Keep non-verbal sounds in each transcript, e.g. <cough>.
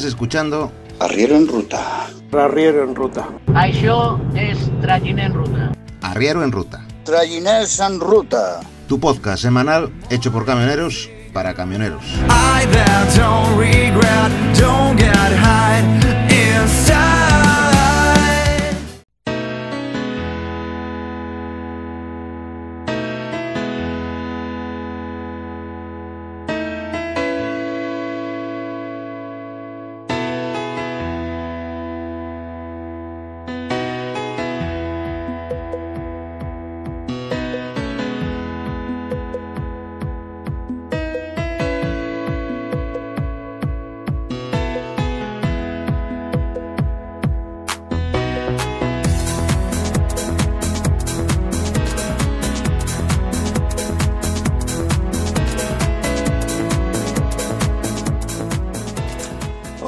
Estás escuchando Arriero en Ruta. Arriero en Ruta. Això és Tragin en Ruta. Arriero en Ruta, Trayiners en Ruta. tu podcast semanal hecho por camioneros para camioneros. I that don't regret, don't get high inside.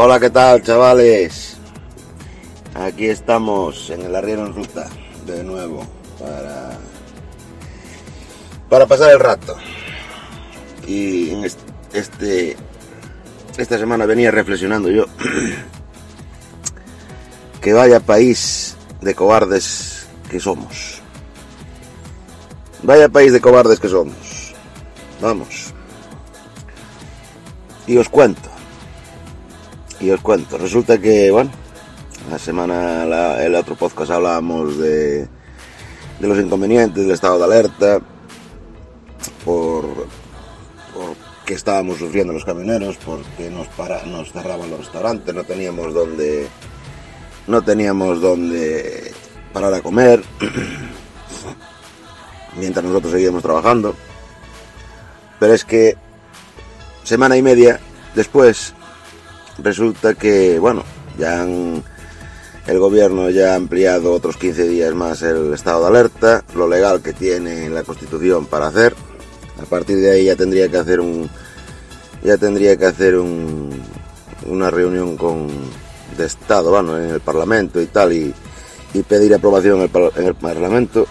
Hola, ¿qué tal, chavales? Aquí estamos en el arriero en ruta, de nuevo, para, para pasar el rato. Y en est- este, esta semana venía reflexionando yo <clears throat> que vaya país de cobardes que somos. Vaya país de cobardes que somos. Vamos. Y os cuento. Y os cuento, resulta que, bueno, la semana, el otro podcast hablábamos de, de los inconvenientes del estado de alerta, por, por que estábamos sufriendo los camioneros, porque nos, para, nos cerraban los restaurantes, no teníamos donde, no teníamos donde parar a comer, <clears throat> mientras nosotros seguíamos trabajando. Pero es que semana y media después resulta que, bueno, ya el gobierno ya ha ampliado otros 15 días más el estado de alerta, lo legal que tiene la Constitución para hacer. A partir de ahí ya tendría que hacer un ya tendría que hacer un, una reunión con de estado, bueno, en el Parlamento y tal y, pedir aprobación en el, par- en el Parlamento.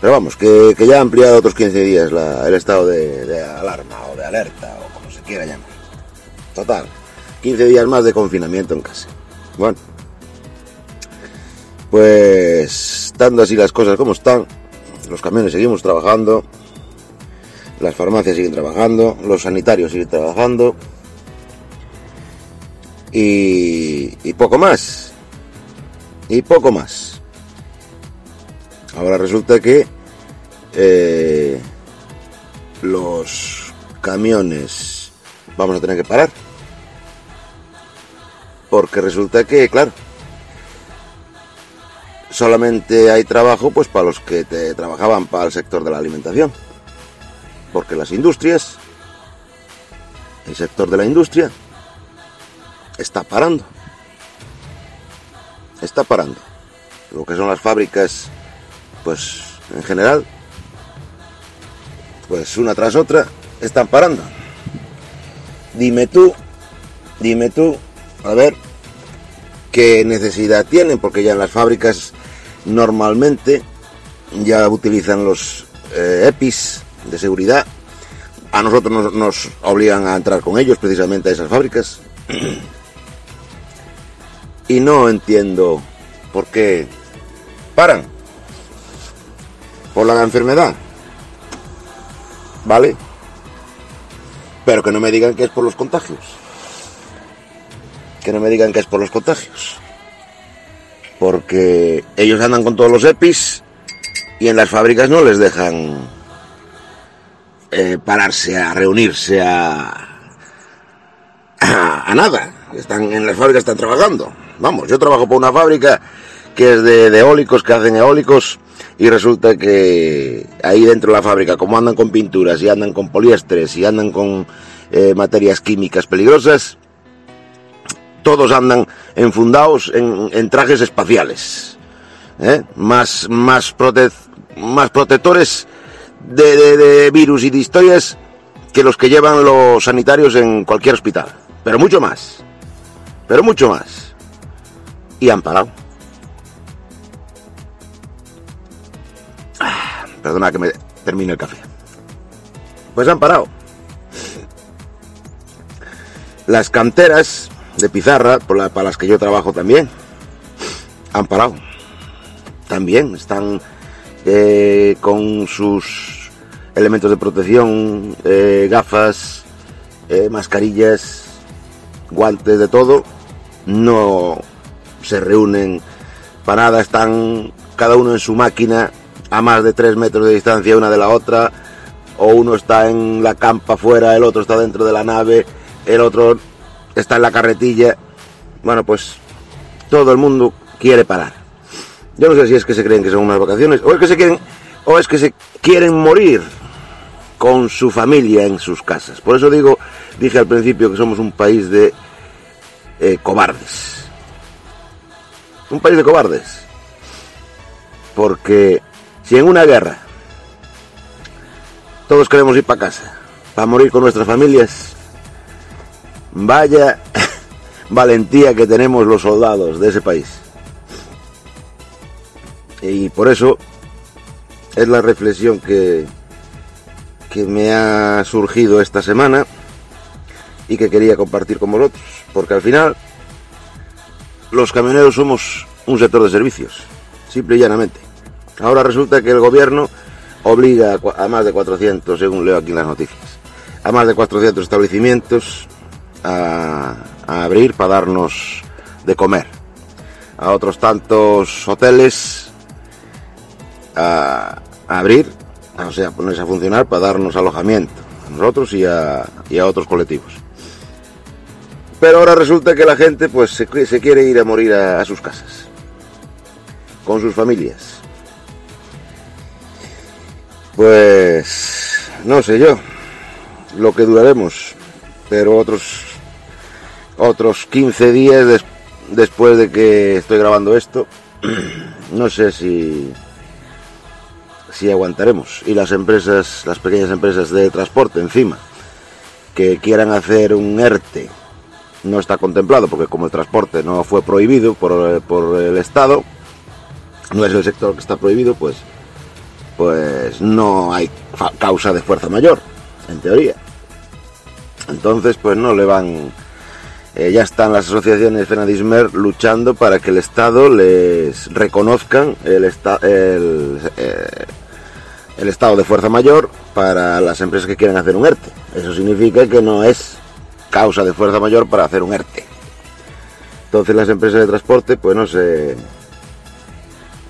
Pero vamos, que, que ya ha ampliado otros 15 días el estado de alarma o de alerta o como se quiera llamar. Total, 15 días más de confinamiento en casa. Bueno, pues estando así las cosas como están, los camiones seguimos trabajando, las farmacias siguen trabajando, los sanitarios siguen trabajando y, y poco más. Y poco más. Ahora resulta que eh, los camiones vamos a tener que parar. Porque resulta que, claro, solamente hay trabajo pues para los que te trabajaban para el sector de la alimentación. Porque las industrias, el sector de la industria, está parando. Está parando. Lo que son las fábricas, pues en general, pues una tras otra, están parando. Dime tú, dime tú, a ver, qué necesidad tienen, porque ya en las fábricas normalmente ya utilizan los eh, EPIs de seguridad. A nosotros nos, nos obligan a entrar con ellos precisamente a esas fábricas. <clears throat> Y no entiendo por qué paran. Por la enfermedad. ¿Vale? Pero que no me digan que es por los contagios. Que no me digan que es por los contagios. Porque ellos andan con todos los EPIs y en las fábricas no les dejan eh, pararse a reunirse a, a, nada. Están en las fábricas están trabajando. Vamos, yo trabajo por una fábrica que es de, de eólicos, que hacen eólicos, y resulta que ahí dentro de la fábrica, como andan con pinturas y andan con poliésteres y andan con eh, materias químicas peligrosas, todos andan enfundados en, trajes espaciales. ¿eh? Más, más, prote- más protectores de virus y de historias que los que llevan los sanitarios en cualquier hospital. Pero mucho más. Pero mucho más. Y han parado. Ah, Perdona que me termine el café. Pues han parado. Las canteras de pizarra, por para las que yo trabajo también, han parado. También están eh, con sus elementos de protección, eh, gafas, eh, mascarillas, guantes, de todo. No se reúnen para nada, están cada uno en su máquina a más de tres metros de distancia una de la otra, o uno está en la campa afuera, el otro está dentro de la nave, el otro está en la carretilla. Bueno, pues todo el mundo quiere parar. Yo no sé si es que se creen que son unas vacaciones, o es que se quieren, o es que se quieren morir con su familia en sus casas. Por eso digo, dije al principio que somos un país de eh, cobardes. Un país de cobardes. Porque si en una guerra todos queremos ir para casa, para morir con nuestras familias, vaya <laughs> valentía que tenemos los soldados de ese país. Y por eso es la reflexión que, que me ha surgido esta semana y que quería compartir con vosotros. Porque al final los camioneros somos un sector de servicios, simple y llanamente. Ahora resulta que el gobierno obliga a más de 400, según leo aquí en las noticias, a más de 400 establecimientos a, abrir para darnos de comer. A otros tantos hoteles a, abrir, o sea, ponerse a funcionar para darnos alojamiento, a nosotros y a, otros colectivos. Pero ahora resulta que la gente pues se quiere ir a morir a, a sus casas, con sus familias. Pues no sé yo lo que duraremos, pero otros otros 15 días des- después de que estoy grabando esto, <clears throat> no sé si si aguantaremos y las empresas, las pequeñas empresas de transporte encima que quieran hacer un ERTE no está contemplado porque como el transporte no fue prohibido por, por el Estado, no es el sector que está prohibido, pues pues no hay causa de fuerza mayor, en teoría. Entonces, pues no le van. Eh, ya están las asociaciones Fenadismer luchando para que el Estado les reconozcan eh, el estado de fuerza mayor para las empresas que quieren hacer un ERTE. Eso significa que no es causa de fuerza mayor para hacer un ERTE. Entonces las empresas de transporte, pues no sé.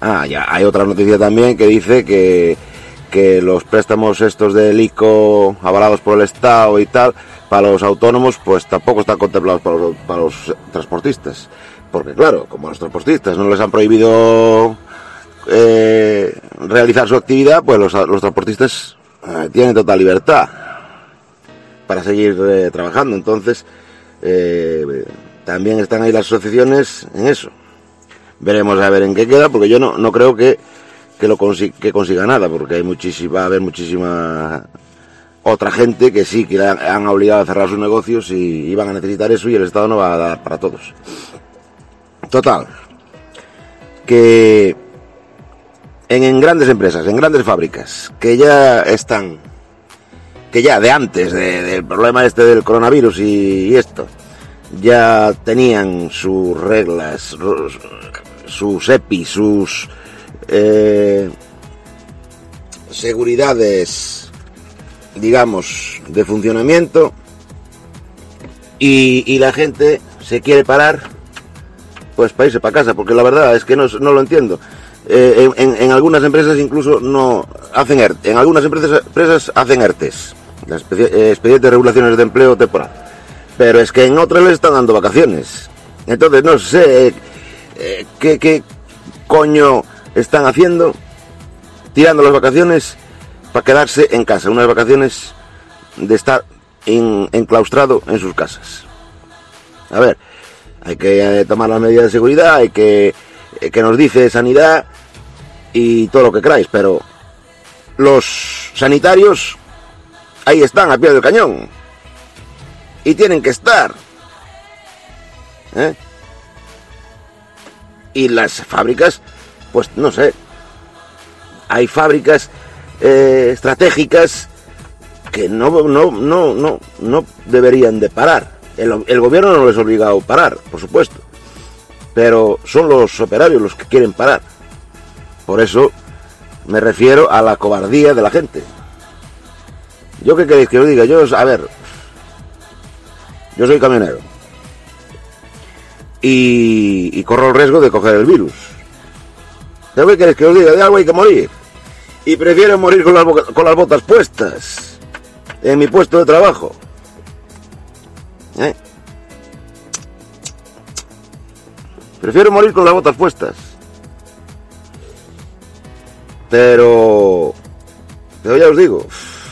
Ah, ya hay otra noticia también que dice que, que los préstamos estos del ICO avalados por el Estado y tal, para los autónomos, pues tampoco están contemplados para los, para los transportistas. Porque claro, como los transportistas no les han prohibido eh, realizar su actividad, pues los, los transportistas eh, tienen total libertad para seguir eh, trabajando. Entonces, también están ahí las asociaciones en eso. Veremos a ver en qué queda, porque yo no, no creo que, que lo consi- que consiga nada, porque hay muchísima, va a haber muchísima otra gente que sí, que han, obligado a cerrar sus negocios y, van a necesitar eso y el Estado no va a dar para todos. Total, que en, en grandes empresas, en grandes fábricas, que ya están, que ya de antes de- del problema este del coronavirus y, esto, ya tenían sus reglas, sus EPI, sus eh, seguridades, digamos, de funcionamiento, y, la gente se quiere parar, pues para irse para casa, porque la verdad es que no, no lo entiendo. Eh, en, algunas empresas incluso no hacen ERTE, en algunas empresas, empresas hacen ERTES, eh, expedientes de regulaciones de empleo temporal. Pero es que en otras les están dando vacaciones. Entonces no sé eh, qué, qué coño están haciendo tirando las vacaciones para quedarse en casa. Unas vacaciones de estar en- enclaustrado en sus casas. A ver, hay que eh, tomar las medidas de seguridad, hay que eh, que nos dice sanidad y todo lo que queráis, pero los sanitarios ahí están a pie del cañón y tienen que estar. ¿eh? Y las fábricas, pues no sé, hay fábricas eh, estratégicas que no, no, no, no, no deberían de parar, El, gobierno no les obliga a parar, por supuesto. Pero son los operarios los que quieren parar. Por eso me refiero a la cobardía de la gente. ¿Yo qué queréis que os diga? Yo, a ver, yo soy camionero. Y, y corro el riesgo de coger el virus. ¿Pero qué queréis que os diga? De algo hay que morir. Y prefiero morir con las, botas puestas. En mi puesto de trabajo. ¿Eh? Prefiero morir con las botas puestas. Pero... Pero ya os digo,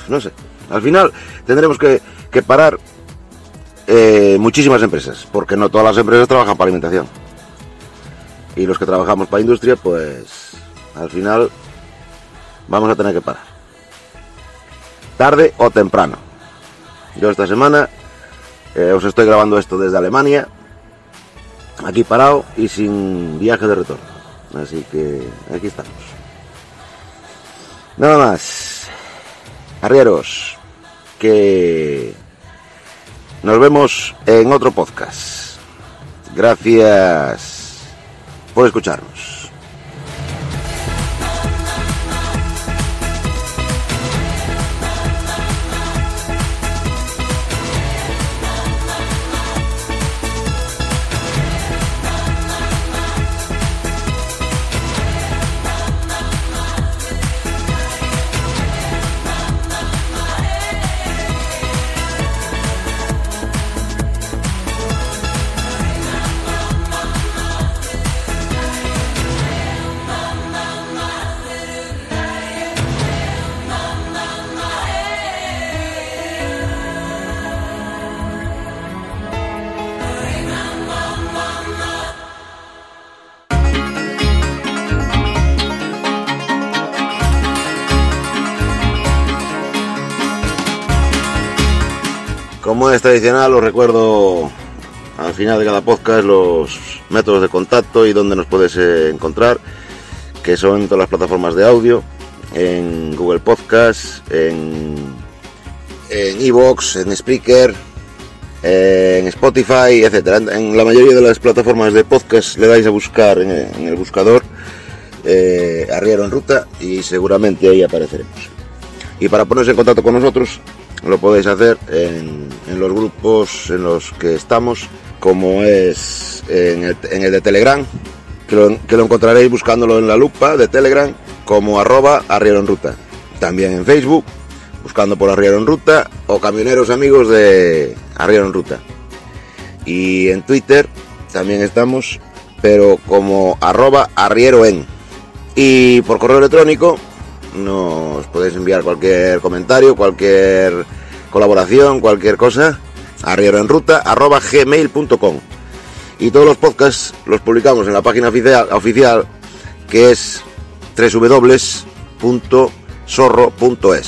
no sé. Al final tendremos que, que parar eh, muchísimas empresas, porque no todas las empresas trabajan para alimentación. Y los que trabajamos para industria, pues al final vamos a tener que parar. Tarde o temprano. Yo esta semana eh, os estoy grabando esto desde Alemania, aquí parado y sin viaje de retorno. Así que aquí estamos. Nada más. Arrieros, que nos vemos en otro podcast. Gracias por escucharnos. Como es tradicional, os recuerdo al final de cada podcast los métodos de contacto y dónde nos puedes eh, encontrar, que son todas las plataformas de audio, en Google Podcast, en en Evox, en Spreaker, en Spotify, etcétera. En- la mayoría de las plataformas de podcast le dais a buscar en el buscador eh, Arriero en Ruta y seguramente ahí apareceremos. Y para ponerse en contacto con nosotros lo podéis hacer en, en los grupos en los que estamos, como es en el, de Telegram, que lo, que lo encontraréis buscándolo en la lupa de Telegram como arroba Arriero en Ruta. También en Facebook, buscando por Arriero en Ruta o camioneros amigos de Arriero en Ruta. Y en Twitter también estamos, pero como arroba Arriero en. Y por correo electrónico nos podéis enviar cualquier comentario, cualquier colaboración, cualquier cosa, arrieroenruta.gmail.com Y todos los podcasts los publicamos en la página oficial, que es www.zorro.es.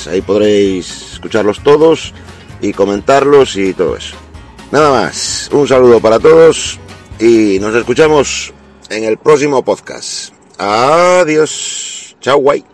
Ahí podréis escucharlos todos y comentarlos y todo eso. Nada más, un saludo para todos y nos escuchamos en el próximo podcast. Adiós. Chao, guay.